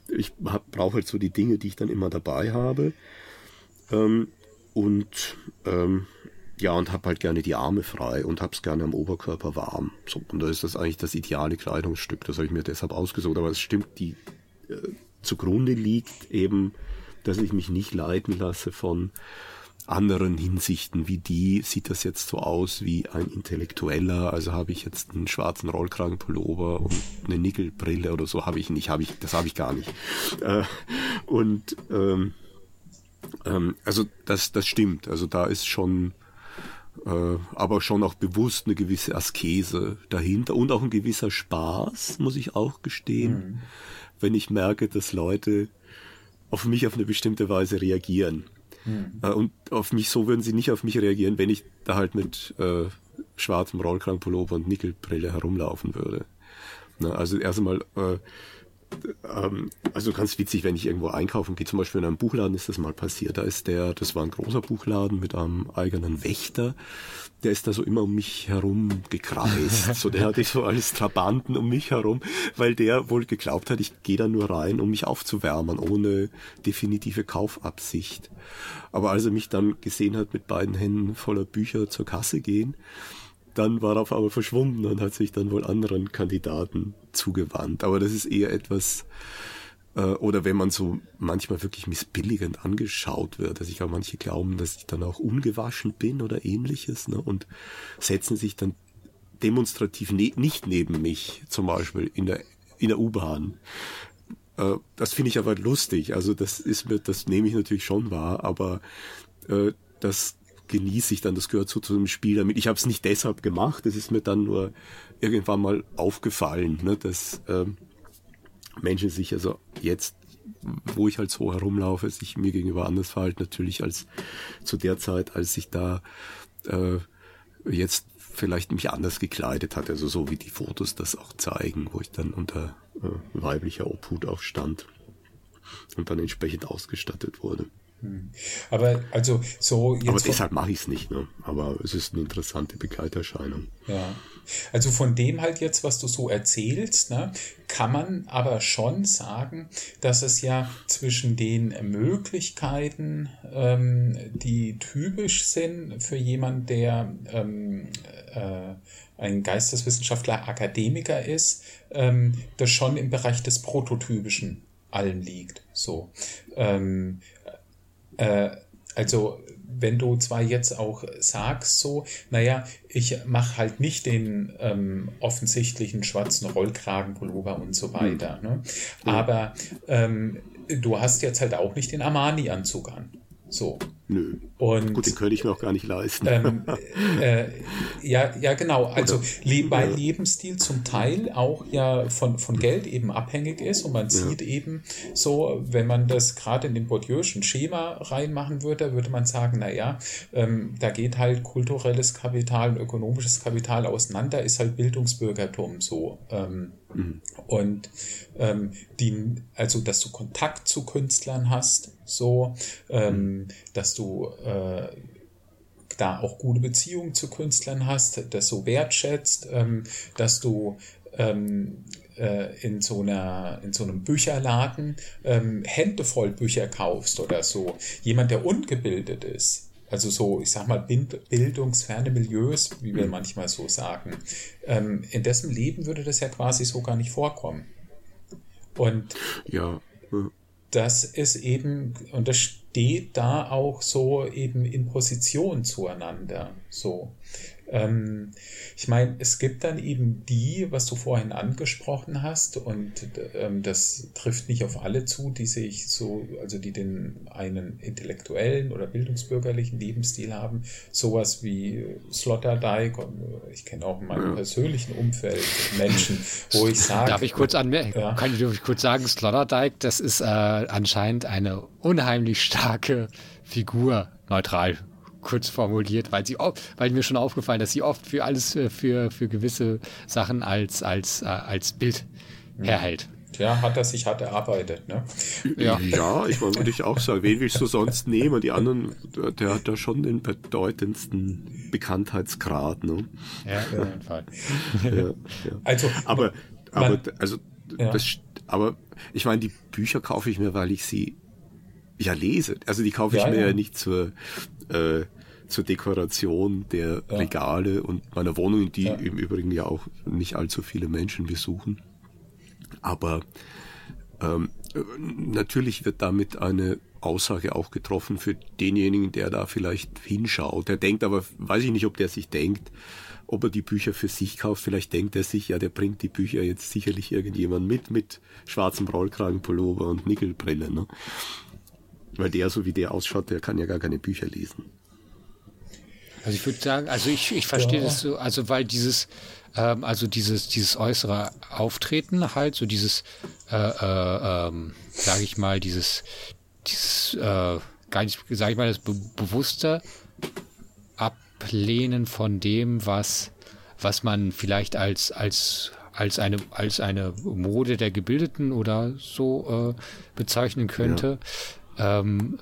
ich brauche halt so die Dinge, die ich dann immer dabei habe. Ähm, und ähm, ja, und habe halt gerne die Arme frei und hab's gerne am Oberkörper warm. So, und da ist das eigentlich das ideale Kleidungsstück. Das habe ich mir deshalb ausgesucht. Aber es stimmt, die äh, zugrunde liegt eben, dass ich mich nicht leiten lasse von anderen Hinsichten wie die, sieht das jetzt so aus wie ein Intellektueller, also habe ich jetzt einen schwarzen Rollkragenpullover und eine Nickelbrille oder so, habe ich nicht, habe ich, das habe ich gar nicht. Äh, und ähm, ähm, also das, das stimmt, also da ist schon äh, aber schon auch bewusst eine gewisse Askese dahinter und auch ein gewisser Spaß, muss ich auch gestehen, mhm. wenn ich merke, dass Leute auf mich auf eine bestimmte Weise reagieren. Mhm. Äh, und auf mich so würden sie nicht auf mich reagieren, wenn ich da halt mit äh, schwarzem Rollkragenpullover und Nickelbrille herumlaufen würde. Na, also erst einmal äh, ähm, also ganz witzig, wenn ich irgendwo einkaufen gehe, zum Beispiel in einem Buchladen ist das mal passiert. Da ist der, das war ein großer Buchladen mit einem eigenen Wächter. Der ist da so immer um mich herum gekreist. (laughs) so, der hatte so alles Trabanten um mich herum, weil der wohl geglaubt hat, ich gehe da nur rein, um mich aufzuwärmen, ohne definitive Kaufabsicht. Aber als er mich dann gesehen hat, mit beiden Händen voller Bücher zur Kasse gehen, dann war er auf einmal verschwunden und hat sich dann wohl anderen Kandidaten zugewandt. Aber das ist eher etwas, äh, oder wenn man so manchmal wirklich missbilligend angeschaut wird, also ich glaube, manche glauben, dass ich dann auch ungewaschen bin oder ähnliches, ne, und setzen sich dann demonstrativ ne nicht neben mich, zum Beispiel in der, in der U-Bahn. Äh, das finde ich aber lustig. Also das ist mir, das nehme ich natürlich schon wahr, aber äh, das genieße ich dann, das gehört so zu einem Spiel damit. Ich habe es nicht deshalb gemacht, es ist mir dann nur irgendwann mal aufgefallen, ne, dass ähm, Menschen sich also jetzt, wo ich halt so herumlaufe, sich mir gegenüber anders verhalten, natürlich als zu der Zeit, als ich da äh, jetzt vielleicht mich anders gekleidet hatte, also so wie die Fotos das auch zeigen, wo ich dann unter äh, weiblicher Obhut auch stand und dann entsprechend ausgestattet wurde. Hm. Aber also so jetzt. Aber deshalb mache ich es nicht, ne? Aber es ist eine interessante Begleiterscheinung. Ja. Also von dem halt jetzt, was du so erzählst, ne, kann man aber schon sagen, dass es ja zwischen den Möglichkeiten, ähm, die typisch sind für jemand, der ähm, äh, ein Geisteswissenschaftler, Akademiker ist, ähm, das schon im Bereich des Prototypischen allen liegt. So. Ähm, äh, also wenn du zwar jetzt auch sagst, so, naja, ich mache halt nicht den ähm, offensichtlichen schwarzen Rollkragenpullover und so weiter, ne? aber ähm, du hast jetzt halt auch nicht den Armani-Anzug an. So. Nö. Und, Gut, den könnte ich mir auch gar nicht leisten. Ähm, äh, ja, ja, genau. Also le weil Lebensstil zum Teil auch ja von, von Geld eben abhängig ist und man ja. sieht eben so, wenn man das gerade in den Bourdieu'schen Schema reinmachen würde, würde man sagen, naja, ähm, da geht halt kulturelles Kapital und ökonomisches Kapital auseinander, ist halt Bildungsbürgertum so. Ähm, mhm. Und ähm, die, also dass du Kontakt zu Künstlern hast, so, ähm, dass du äh, da auch gute Beziehungen zu Künstlern hast, das so wertschätzt, ähm, dass du ähm, äh, in so einer in so einem Bücherladen ähm, Hände voll Bücher kaufst oder so. Jemand, der ungebildet ist, also so, ich sag mal, bildungsferne Milieus, wie wir mhm. manchmal so sagen, ähm, in dessen Leben würde das ja quasi so gar nicht vorkommen. Und ja. das ist eben, und das steht da auch so eben in Position zueinander. So. Ähm, ich meine, es gibt dann eben die, was du vorhin angesprochen hast, und ähm, das trifft nicht auf alle zu, die sich so, also die den einen intellektuellen oder bildungsbürgerlichen Lebensstil haben, sowas wie Sloterdijk, und ich kenne auch in meinem persönlichen Umfeld Menschen, wo ich (laughs) sage. Darf ich kurz anmerken? Ja. Kann ich kurz sagen, Sloterdijk, das ist äh, anscheinend eine unheimlich starke Figur, neutral kurz formuliert, weil sie weil mir schon aufgefallen, dass sie oft für alles äh, für, für gewisse Sachen als, als, äh, als Bild mhm. herhält. Ja, hat er sich hart erarbeitet, ne? Ja, (laughs) ja ich meine, würde ich auch sagen, wen willst du sonst nehmen? Die anderen, der hat da schon den bedeutendsten Bekanntheitsgrad, ne? Ja, auf jeden Fall. Ja, ja. Also, aber, aber, man, also, ja. das, aber ich meine, die Bücher kaufe ich mir, weil ich sie ja lese. Also die kaufe ich ja, mir ja. nicht zur, äh, zur Dekoration der Regale und meiner Wohnung, die im Übrigen ja auch nicht allzu viele Menschen besuchen. Aber ähm, natürlich wird damit eine Aussage auch getroffen für denjenigen, der da vielleicht hinschaut. Der denkt aber, weiß ich nicht, ob der sich denkt, ob er die Bücher für sich kauft. Vielleicht denkt er sich, ja, der bringt die Bücher jetzt sicherlich irgendjemand mit, mit schwarzem Rollkragenpullover und Nickelbrille. Ne? Weil der, so wie der ausschaut, der kann ja gar keine Bücher lesen. Also ich würde sagen, also ich, ich verstehe ja. das so, also weil dieses, ähm, also dieses, dieses äußere Auftreten halt, so dieses, äh, äh, ähm, sage ich mal, dieses, dieses, äh, gar nicht, sage ich mal, das be bewusste Ablehnen von dem, was, was man vielleicht als, als als eine als eine Mode der Gebildeten oder so äh, bezeichnen könnte. Ja. Ähm,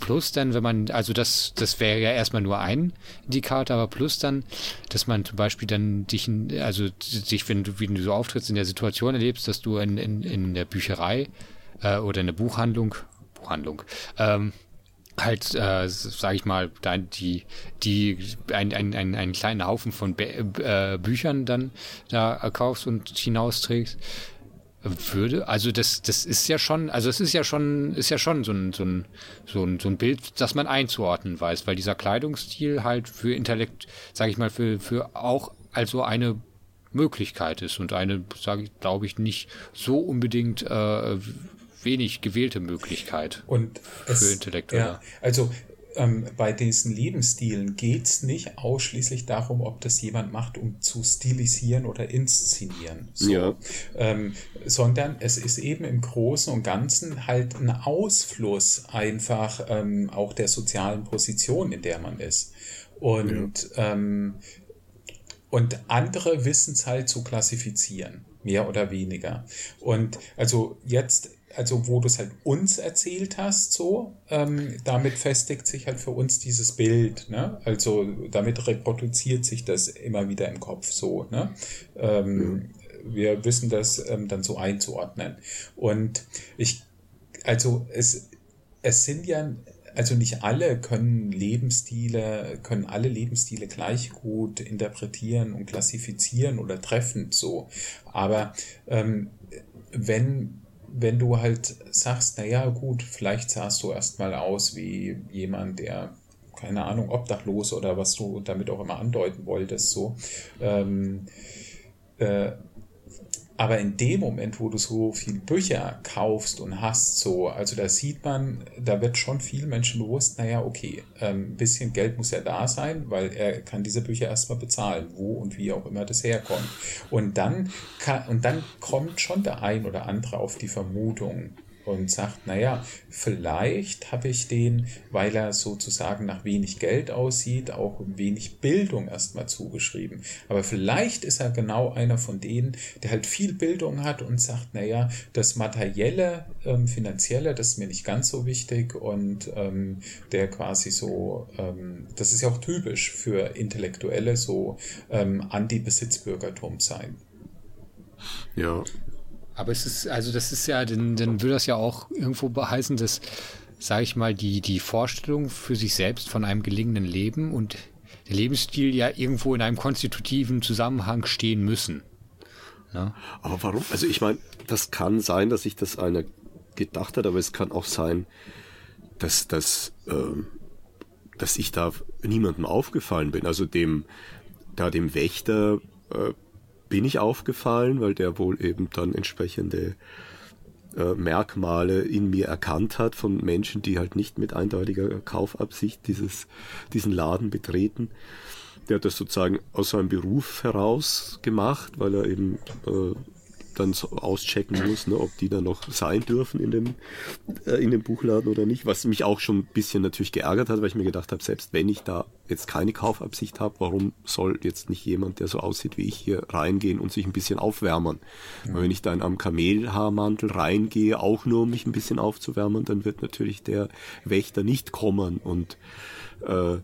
plus dann, wenn man, also das, das wäre ja erstmal nur ein Indikator, aber plus dann, dass man zum Beispiel dann dich, also sich, wenn du, wie du so auftrittst, in der Situation erlebst, dass du in, in, in der Bücherei äh, oder in der Buchhandlung, Buchhandlung, ähm, halt, äh, sage ich mal, dann die, die ein, ein, ein, einen kleinen Haufen von Be äh, Büchern dann da kaufst und hinausträgst, würde, also das, das ist ja schon, also es ist ja schon, ist ja schon so ein, so ein, so ein, so ein Bild, das man einzuordnen weiß, weil dieser Kleidungsstil halt für Intellekt, sage ich mal, für, für auch also eine Möglichkeit ist und eine, sage ich, glaube ich, nicht so unbedingt äh, wenig gewählte Möglichkeit und für es, Intellektuelle. Ja, also ähm, bei diesen Lebensstilen geht es nicht ausschließlich darum, ob das jemand macht, um zu stilisieren oder inszenieren. So. Ja. Ähm, sondern es ist eben im Großen und Ganzen halt ein Ausfluss einfach ähm, auch der sozialen Position, in der man ist. Und, ja. ähm, und andere wissen es halt zu klassifizieren, mehr oder weniger. Und also jetzt also wo du es halt uns erzählt hast, so, ähm, damit festigt sich halt für uns dieses Bild, ne? Also damit reproduziert sich das immer wieder im Kopf so, ne? Ähm, mhm. Wir wissen das ähm, dann so einzuordnen. Und ich, also es, es sind ja, also nicht alle können Lebensstile, können alle Lebensstile gleich gut interpretieren und klassifizieren oder treffen, so. Aber ähm, wenn wenn du halt sagst, naja, gut, vielleicht sahst du erstmal aus wie jemand, der, keine Ahnung, obdachlos oder was du damit auch immer andeuten wolltest, so. Ähm, äh, aber in dem Moment, wo du so viel Bücher kaufst und hast, so, also da sieht man, da wird schon vielen Menschen bewusst, naja, okay, ähm, ein bisschen Geld muss ja da sein, weil er kann diese Bücher erstmal bezahlen, wo und wie auch immer das herkommt. Und dann kann, und dann kommt schon der ein oder andere auf die Vermutung, und sagt, naja, vielleicht habe ich den, weil er sozusagen nach wenig Geld aussieht, auch wenig Bildung erstmal zugeschrieben. Aber vielleicht ist er genau einer von denen, der halt viel Bildung hat und sagt, naja, das materielle, ähm, finanzielle, das ist mir nicht ganz so wichtig und ähm, der quasi so, ähm, das ist ja auch typisch für Intellektuelle, so ähm, Anti-Besitzbürgertum sein. Ja, aber es ist, also das ist ja, dann, dann würde das ja auch irgendwo heißen, dass, sage ich mal, die, die Vorstellung für sich selbst von einem gelingenden Leben und der Lebensstil ja irgendwo in einem konstitutiven Zusammenhang stehen müssen. Ja? Aber warum? Also ich meine, das kann sein, dass sich das einer gedacht hat, aber es kann auch sein, dass, dass, ähm, dass ich da niemandem aufgefallen bin. Also dem, da dem Wächter äh, bin ich aufgefallen, weil der wohl eben dann entsprechende äh, Merkmale in mir erkannt hat von Menschen, die halt nicht mit eindeutiger Kaufabsicht dieses, diesen Laden betreten. Der hat das sozusagen aus seinem Beruf heraus gemacht, weil er eben äh, dann so auschecken muss, ne, ob die dann noch sein dürfen in dem, äh, in dem Buchladen oder nicht. Was mich auch schon ein bisschen natürlich geärgert hat, weil ich mir gedacht habe, selbst wenn ich da jetzt keine Kaufabsicht habe, warum soll jetzt nicht jemand, der so aussieht wie ich, hier reingehen und sich ein bisschen aufwärmen? Mhm. Weil wenn ich dann am Kamelhaarmantel reingehe, auch nur um mich ein bisschen aufzuwärmen, dann wird natürlich der Wächter nicht kommen und äh, äh,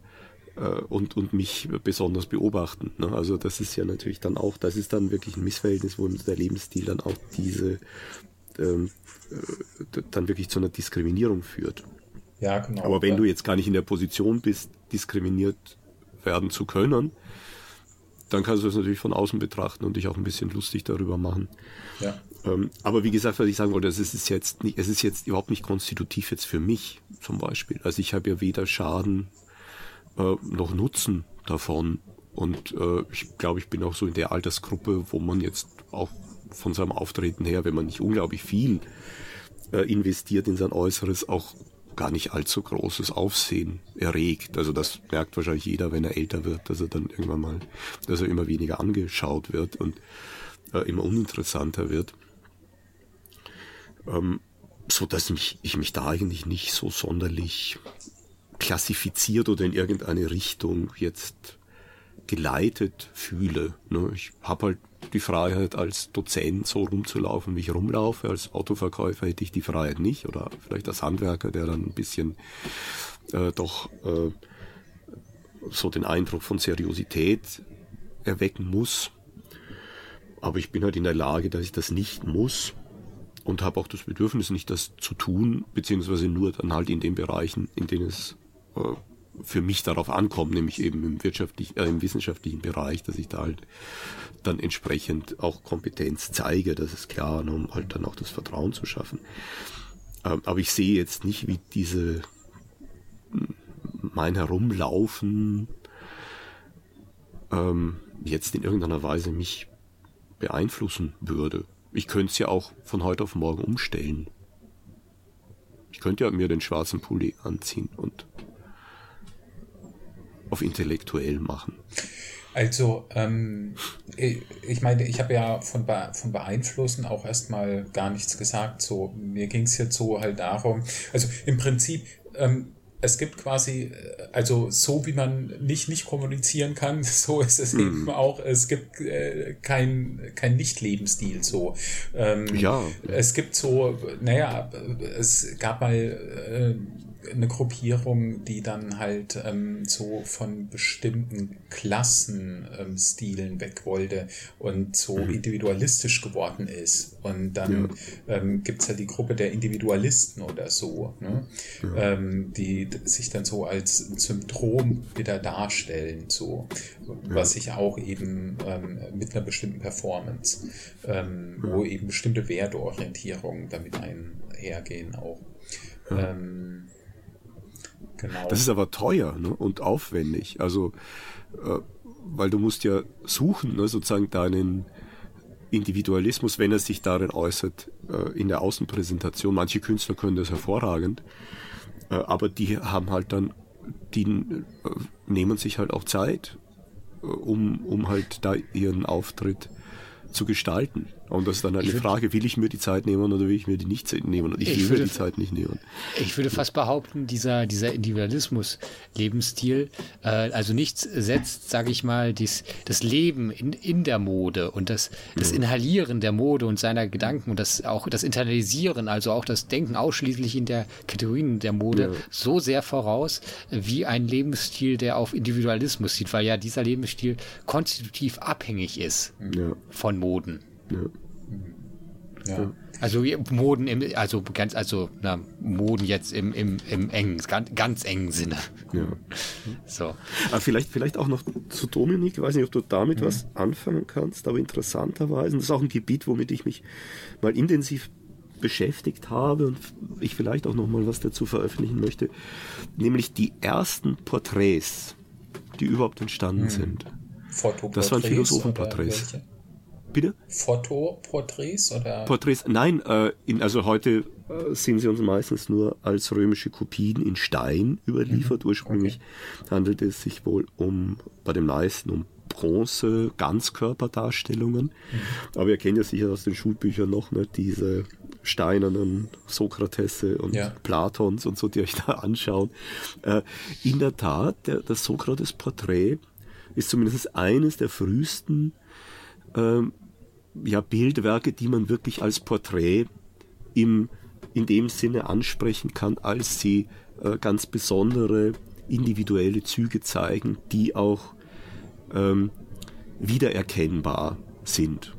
und, und mich besonders beobachten. Ne? Also das ist ja natürlich dann auch, das ist dann wirklich ein Missverhältnis, wo der Lebensstil dann auch diese ähm, äh, dann wirklich zu einer Diskriminierung führt. Ja, genau. Aber wenn du jetzt gar nicht in der Position bist, diskriminiert werden zu können, dann kannst du das natürlich von außen betrachten und dich auch ein bisschen lustig darüber machen. Ja. Ähm, aber wie gesagt, was ich sagen wollte, es ist jetzt nicht, es ist jetzt überhaupt nicht konstitutiv jetzt für mich zum Beispiel. Also ich habe ja weder Schaden äh, noch Nutzen davon. Und äh, ich glaube, ich bin auch so in der Altersgruppe, wo man jetzt auch von seinem Auftreten her, wenn man nicht unglaublich viel äh, investiert in sein Äußeres, auch gar nicht allzu großes Aufsehen erregt. Also das merkt wahrscheinlich jeder, wenn er älter wird, dass er dann irgendwann mal, dass er immer weniger angeschaut wird und äh, immer uninteressanter wird. Ähm, so dass mich, ich mich da eigentlich nicht so sonderlich klassifiziert oder in irgendeine Richtung jetzt geleitet fühle. Ne? Ich habe halt die Freiheit als Dozent so rumzulaufen, wie ich rumlaufe. Als Autoverkäufer hätte ich die Freiheit nicht oder vielleicht als Handwerker, der dann ein bisschen äh, doch äh, so den Eindruck von Seriosität erwecken muss. Aber ich bin halt in der Lage, dass ich das nicht muss und habe auch das Bedürfnis, nicht das zu tun, beziehungsweise nur dann halt in den Bereichen, in denen es für mich darauf ankommt, nämlich eben im wirtschaftlichen, äh, im wissenschaftlichen Bereich, dass ich da halt dann entsprechend auch Kompetenz zeige, das ist klar, ne, um halt dann auch das Vertrauen zu schaffen. Ähm, aber ich sehe jetzt nicht, wie diese mein Herumlaufen ähm, jetzt in irgendeiner Weise mich beeinflussen würde. Ich könnte es ja auch von heute auf morgen umstellen. Ich könnte ja mir den schwarzen Pulli anziehen und auf intellektuell machen? Also, ähm, ich meine, ich habe ja von, Be von Beeinflussen auch erstmal gar nichts gesagt. So, mir ging es jetzt so halt darum, also im Prinzip, ähm, es gibt quasi, also so wie man nicht nicht kommunizieren kann, (laughs) so ist es mhm. eben auch, es gibt äh, kein, kein Nicht-Lebensstil so. Ähm, ja. Es gibt so, naja, es gab mal äh, eine Gruppierung, die dann halt ähm, so von bestimmten Klassenstilen ähm, weg wollte und so mhm. individualistisch geworden ist. Und dann ja. ähm, gibt es ja die Gruppe der Individualisten oder so, ne? Ja. ähm, die sich dann so als Symptom wieder darstellen, so ja. was sich auch eben ähm, mit einer bestimmten Performance, ähm, wo eben bestimmte Werteorientierungen damit einhergehen auch. Ähm, Genau. Das ist aber teuer ne? und aufwendig. Also, äh, weil du musst ja suchen, ne, sozusagen deinen Individualismus, wenn er sich darin äußert, äh, in der Außenpräsentation. Manche Künstler können das hervorragend, äh, aber die haben halt dann, die äh, nehmen sich halt auch Zeit, äh, um, um halt da ihren Auftritt zu gestalten. Und das ist dann halt eine Frage, will ich mir die Zeit nehmen oder will ich mir die nicht nehmen? Und ich, ich will würde, mir die Zeit nicht nehmen. Ich würde fast behaupten, dieser, dieser Individualismus-Lebensstil, äh, also nichts setzt, sage ich mal, dies, das Leben in, in der Mode und das, das Inhalieren der Mode und seiner Gedanken und das auch das Internalisieren, also auch das Denken ausschließlich in der Kategorien der Mode ja. so sehr voraus wie ein Lebensstil, der auf Individualismus sieht, weil ja dieser Lebensstil konstitutiv abhängig ist ja. von Moden. Ja. ja. Also Moden im, also ganz, also na, Moden jetzt im, im, im engen, ganz, ganz engen Sinne. Ja. So. Aber vielleicht, vielleicht auch noch zu Dominik, ich weiß nicht, ob du damit mhm. was anfangen kannst, aber interessanterweise, das ist auch ein Gebiet, womit ich mich mal intensiv beschäftigt habe und ich vielleicht auch noch mal was dazu veröffentlichen möchte, nämlich die ersten Porträts, die überhaupt entstanden mhm. sind. Das waren Philosophenporträts. Bitte? Fotoporträts oder? Porträts, nein, äh, in, also heute äh, sind sie uns meistens nur als römische Kopien in Stein überliefert. Mhm. Ursprünglich okay. handelt es sich wohl um, bei den meisten, um Bronze, Ganzkörperdarstellungen. Mhm. Aber ihr kennt ja sicher aus den Schulbüchern noch ne, diese steinernen Sokratesse und ja. Platons und so, die euch da anschauen. Äh, in der Tat, der, das Sokrates-Porträt ist zumindest eines der frühesten ähm, ja, Bildwerke, die man wirklich als Porträt im, in dem Sinne ansprechen kann, als sie äh, ganz besondere individuelle Züge zeigen, die auch ähm, wiedererkennbar sind.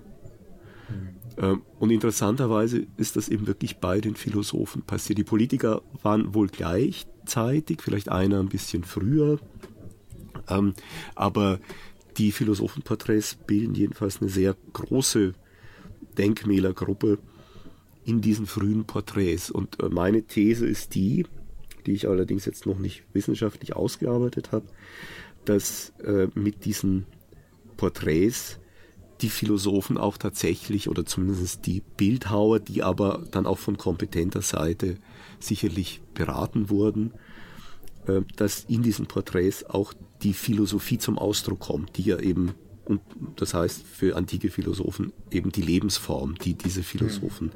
Mhm. Ähm, und interessanterweise ist das eben wirklich bei den Philosophen passiert. Die Politiker waren wohl gleichzeitig, vielleicht einer ein bisschen früher, ähm, aber die Philosophenporträts bilden jedenfalls eine sehr große Denkmälergruppe in diesen frühen Porträts. Und äh, meine These ist die, die ich allerdings jetzt noch nicht wissenschaftlich ausgearbeitet habe, dass äh, mit diesen Porträts die Philosophen auch tatsächlich oder zumindest die Bildhauer, die aber dann auch von kompetenter Seite sicherlich beraten wurden, dass in diesen Porträts auch die Philosophie zum Ausdruck kommt, die ja eben, und das heißt für antike Philosophen eben die Lebensform, die diese Philosophen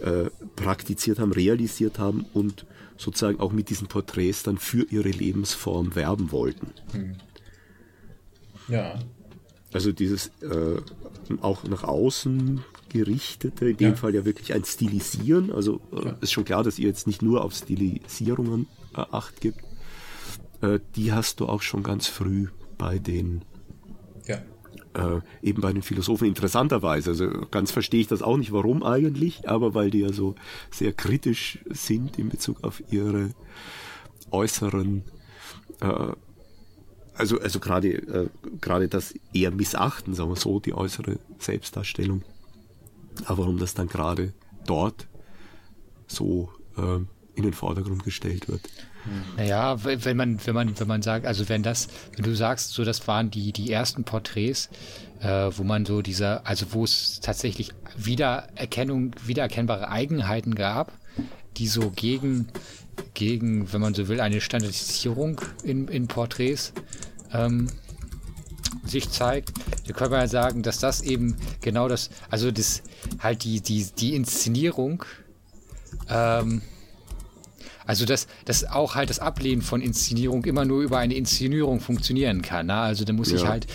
äh, praktiziert haben, realisiert haben und sozusagen auch mit diesen Porträts dann für ihre Lebensform werben wollten. Hm. Ja. Also dieses äh, auch nach außen gerichtete, in dem ja. Fall ja wirklich ein Stilisieren. Also äh, ist schon klar, dass ihr jetzt nicht nur auf Stilisierungen äh, Acht gibt, äh, die hast du auch schon ganz früh bei den ja. äh, eben bei den Philosophen interessanterweise. Also ganz verstehe ich das auch nicht, warum eigentlich, aber weil die ja so sehr kritisch sind in Bezug auf ihre äußeren äh, also, also gerade, äh, gerade das eher missachten, sagen wir so, die äußere Selbstdarstellung. Aber warum das dann gerade dort so äh, in den Vordergrund gestellt wird. Naja, wenn man, wenn man, wenn man sagt, also wenn das, wenn du sagst, so das waren die, die ersten Porträts, äh, wo man so dieser, also wo es tatsächlich Wiedererkennung, wiedererkennbare Eigenheiten gab, die so gegen, gegen, wenn man so will, eine Standardisierung in, in Porträts ähm, sich zeigt, da können wir ja sagen, dass das eben genau das, also das halt die, die, die Inszenierung ähm, also dass, dass auch halt das Ablehnen von Inszenierung immer nur über eine Inszenierung funktionieren kann. Ne? Also da muss ja. ich halt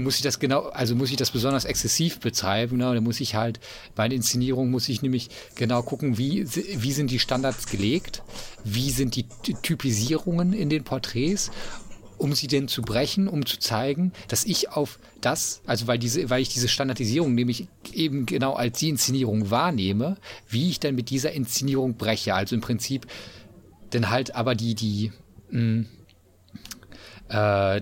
muss ich das genau, also muss ich das besonders exzessiv betreiben, ne? da muss ich halt, bei der Inszenierung muss ich nämlich genau gucken, wie, wie sind die Standards gelegt, wie sind die Typisierungen in den Porträts um sie denn zu brechen, um zu zeigen, dass ich auf das, also weil diese, weil ich diese Standardisierung nämlich eben genau als die Inszenierung wahrnehme, wie ich dann mit dieser Inszenierung breche. Also im Prinzip denn halt aber die, die, mh, mm, äh,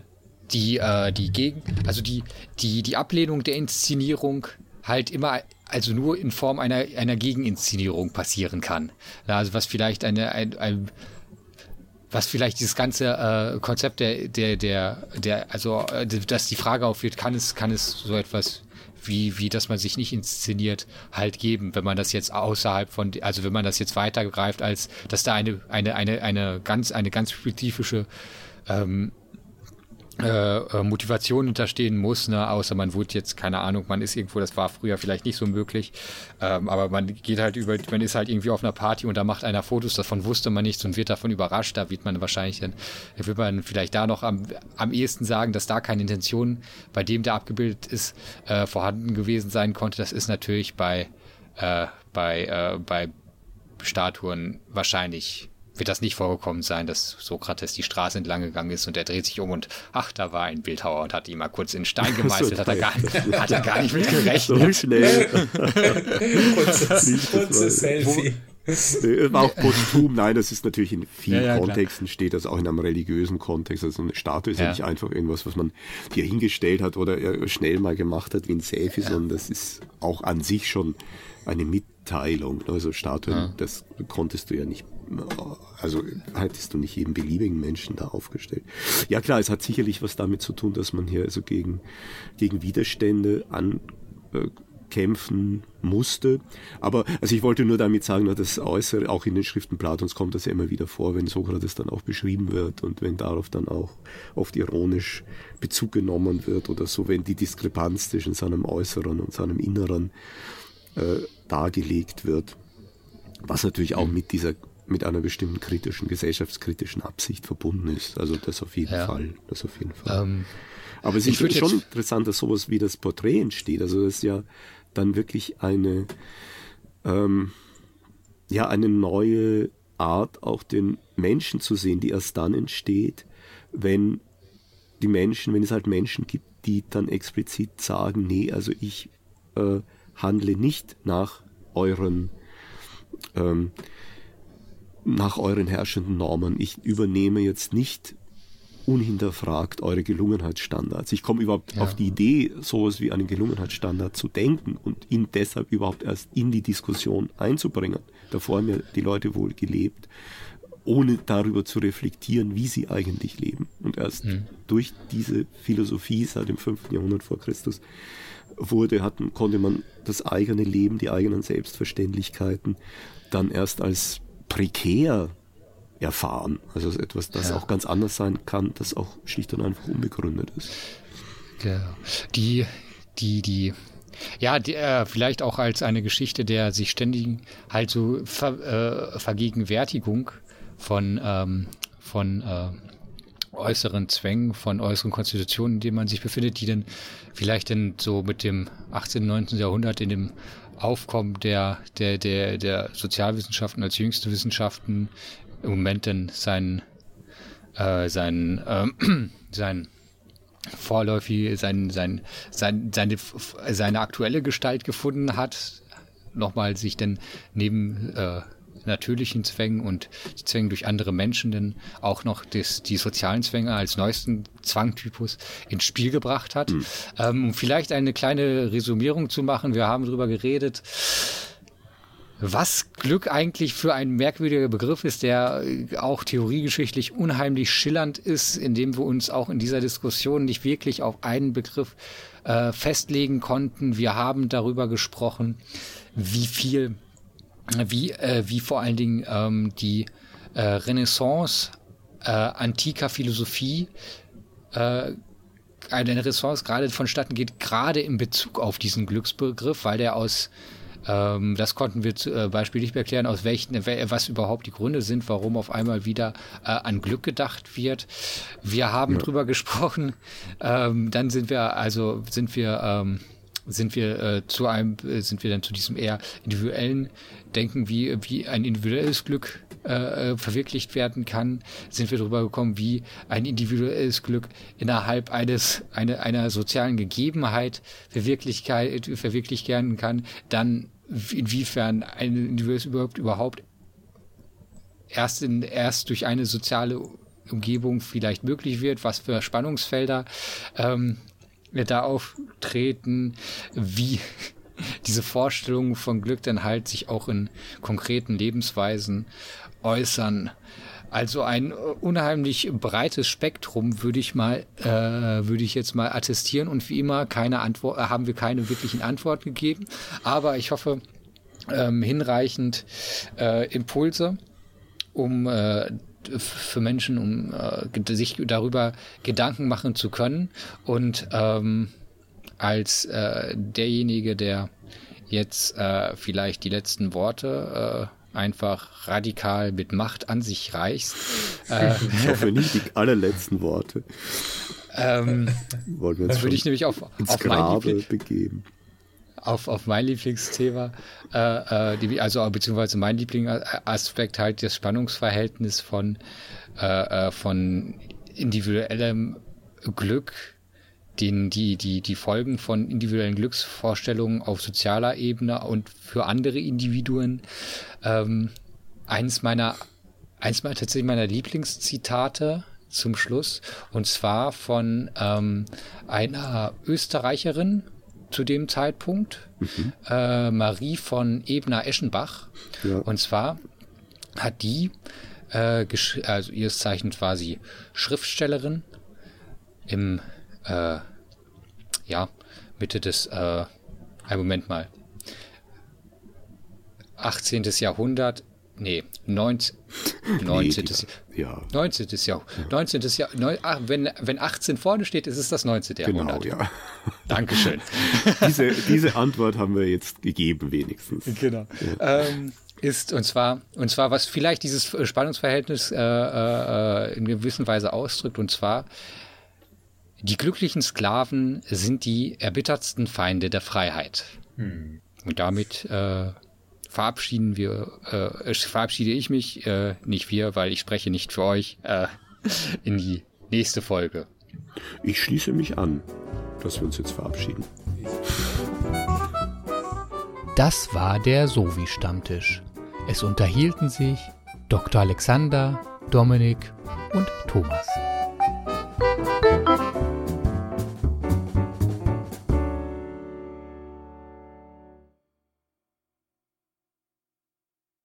die, äh, die Gegen, also die, die, die Ablehnung der Inszenierung halt immer, also nur in Form einer, einer Gegeninszenierung passieren kann. Also was vielleicht eine, ein, ein was vielleicht dieses ganze äh, Konzept der, der, der, der, also, äh, dass die Frage aufwirft, kann es, kann es so etwas wie, wie dass man sich nicht inszeniert, halt geben, wenn man das jetzt außerhalb von, also wenn man das jetzt weitergreift, als dass da eine, eine, eine, eine ganz, eine ganz spezifische ähm, äh, äh, Motivation hinterstehen muss, ne? außer man wurde jetzt, keine Ahnung, man ist irgendwo, das war früher vielleicht nicht so möglich, ähm, aber man geht halt über, man ist halt irgendwie auf einer Party und da macht einer Fotos, davon wusste man nichts und wird davon überrascht, da wird man wahrscheinlich dann, wird man vielleicht da noch am, am ehesten sagen, dass da keine Intention bei dem, der abgebildet ist, äh, vorhanden gewesen sein konnte. Das ist natürlich bei, äh, bei, äh, bei Statuen wahrscheinlich wird das nicht vorgekommen sein, dass Sokrates die Straße entlang gegangen ist und er dreht sich um und ach, da war ein Bildhauer und hat ihn mal kurz in Stein gemeißelt, hat, er gar, (laughs) hat er gar nicht mit gerechnet. So schnell. (laughs) kurzes, (laughs) kurzes Selfie. War auch Postum, nein, das ist natürlich in vielen ja, ja, Kontexten klar. steht das auch in einem religiösen Kontext. Also eine Statue ist ja. ja, nicht einfach irgendwas, was man hier hingestellt hat oder schnell mal gemacht hat wie ein Selfie, sondern das ist auch an sich schon eine Mitteilung. Also Statuen, das konntest du ja nicht also hättest du nicht jeden beliebigen Menschen da aufgestellt. Ja klar, es hat sicherlich was damit zu tun, dass man hier also gegen, gegen Widerstände kämpfen musste. Aber also ich wollte nur damit sagen, dass das Äußere auch in den Schriften Platons kommt das ja immer wieder vor, wenn Sokrates dann auch beschrieben wird und wenn darauf dann auch oft ironisch Bezug genommen wird oder so, wenn die Diskrepanz zwischen seinem Äußeren und seinem Inneren äh, dargelegt wird. Was natürlich auch mit dieser mit einer bestimmten kritischen, gesellschaftskritischen Absicht verbunden ist. Also das auf jeden ja. Fall. Das auf jeden Fall. Ähm, Aber es ist schon interessant, dass sowas wie das Porträt entsteht. Also das ist ja dann wirklich eine, ähm, ja, eine neue Art, auch den Menschen zu sehen, die erst dann entsteht, wenn die Menschen, wenn es halt Menschen gibt, die dann explizit sagen, nee, also ich äh, handle nicht nach euren ähm, nach euren herrschenden Normen. Ich übernehme jetzt nicht unhinterfragt eure Gelungenheitsstandards. Ich komme überhaupt ja. auf die Idee, sowas wie einen Gelungenheitsstandard zu denken und ihn deshalb überhaupt erst in die Diskussion einzubringen. Davor haben ja die Leute wohl gelebt, ohne darüber zu reflektieren, wie sie eigentlich leben. Und erst mhm. durch diese Philosophie seit dem 5. Jahrhundert vor Christus wurde, hatten, konnte man das eigene Leben, die eigenen Selbstverständlichkeiten dann erst als prekär erfahren. Also etwas, das ja. auch ganz anders sein kann, das auch schlicht und einfach unbegründet ist. Ja. Die, die, die, ja, die, äh, vielleicht auch als eine Geschichte der sich ständigen halt so Ver, äh, Vergegenwärtigung von, ähm, von äh, äußeren Zwängen, von äußeren Konstitutionen, in denen man sich befindet, die dann vielleicht dann so mit dem 18., 19. Jahrhundert in dem Aufkommen der, der, der, der Sozialwissenschaften als jüngste Wissenschaften im Moment dann sein, äh, sein, äh, (clears throat) sein vorläufig, sein, sein, sein, seine, seine aktuelle Gestalt gefunden hat, nochmal sich dann neben äh, natürlichen Zwängen und die Zwängen durch andere Menschen dann auch noch das, die sozialen Zwänge als neuesten Zwangtypus ins Spiel gebracht hat. Mhm. Ähm, um vielleicht eine kleine Resumierung zu machen, wir haben darüber geredet, was Glück eigentlich für ein merkwürdiger Begriff ist, der auch theoriegeschichtlich unheimlich schillernd ist, indem wir uns auch in dieser Diskussion nicht wirklich auf einen Begriff äh, festlegen konnten. Wir haben darüber gesprochen, wie viel wie, äh, wie vor allen Dingen ähm, die äh, Renaissance äh, antiker Philosophie äh, eine Renaissance gerade vonstatten geht, gerade in Bezug auf diesen Glücksbegriff, weil der aus ähm, das konnten wir zu, äh, beispiellich erklären, aus welchen, was überhaupt die Gründe sind, warum auf einmal wieder äh, an Glück gedacht wird. Wir haben ja. drüber gesprochen. Ähm, dann sind wir, also sind wir ähm, sind wir äh, zu einem, äh, sind wir dann zu diesem eher individuellen Denken, wie, wie ein individuelles Glück äh, äh, verwirklicht werden kann, sind wir darüber gekommen, wie ein individuelles Glück innerhalb eines, eine, einer sozialen Gegebenheit Verwirklichkeit, verwirklicht werden kann, dann inwiefern ein individuelles überhaupt überhaupt erst in, erst durch eine soziale Umgebung vielleicht möglich wird, was für Spannungsfelder ähm, da auftreten, wie (laughs) diese Vorstellungen von Glück dann halt sich auch in konkreten Lebensweisen äußern. Also ein unheimlich breites Spektrum würde ich mal, äh, würde ich jetzt mal attestieren und wie immer keine Antwort, äh, haben wir keine wirklichen Antworten gegeben. Aber ich hoffe ähm, hinreichend äh, Impulse, um äh, für Menschen, um äh, sich darüber Gedanken machen zu können. Und ähm, als äh, derjenige, der jetzt äh, vielleicht die letzten Worte äh, einfach radikal mit Macht an sich reißt. Äh, ich hoffe nicht die allerletzten Worte. Ähm, Wollen wir uns würde ich nämlich auf, ins auf Grabe begeben auf, auf mein Lieblingsthema, äh, äh, also beziehungsweise mein Lieblingsaspekt halt das Spannungsverhältnis von, äh, äh, von individuellem Glück, den, die, die, die Folgen von individuellen Glücksvorstellungen auf sozialer Ebene und für andere Individuen. Ähm, eins meiner, eins meiner tatsächlich meiner Lieblingszitate zum Schluss, und zwar von ähm, einer Österreicherin, zu dem Zeitpunkt, mhm. äh, Marie von Ebner-Eschenbach. Ja. Und zwar hat die, äh, also ihres Zeichens war sie Schriftstellerin im, äh, ja, Mitte des äh, Ein Moment mal. 18. Jahrhundert, nee, 19. 19. Nee, ja. 19. Jahr, 19. Jahr, 9, ach, wenn, wenn 18 vorne steht, ist es das 19. Genau, Jahrhundert. ja. (laughs) Dankeschön. diese, diese Antwort haben wir jetzt gegeben, wenigstens. Genau. Ja. Ähm, ist, und zwar, und zwar, was vielleicht dieses Spannungsverhältnis äh, äh, in gewisser Weise ausdrückt, und zwar, die glücklichen Sklaven sind die erbittertsten Feinde der Freiheit. Hm. Und damit äh, verabschieden wir, äh, verabschiede ich mich, äh, nicht wir, weil ich spreche nicht für euch, äh, in die nächste Folge. Ich schließe mich an, dass wir uns jetzt verabschieden. Das war der Sovi-Stammtisch. Es unterhielten sich Dr. Alexander, Dominik und Thomas.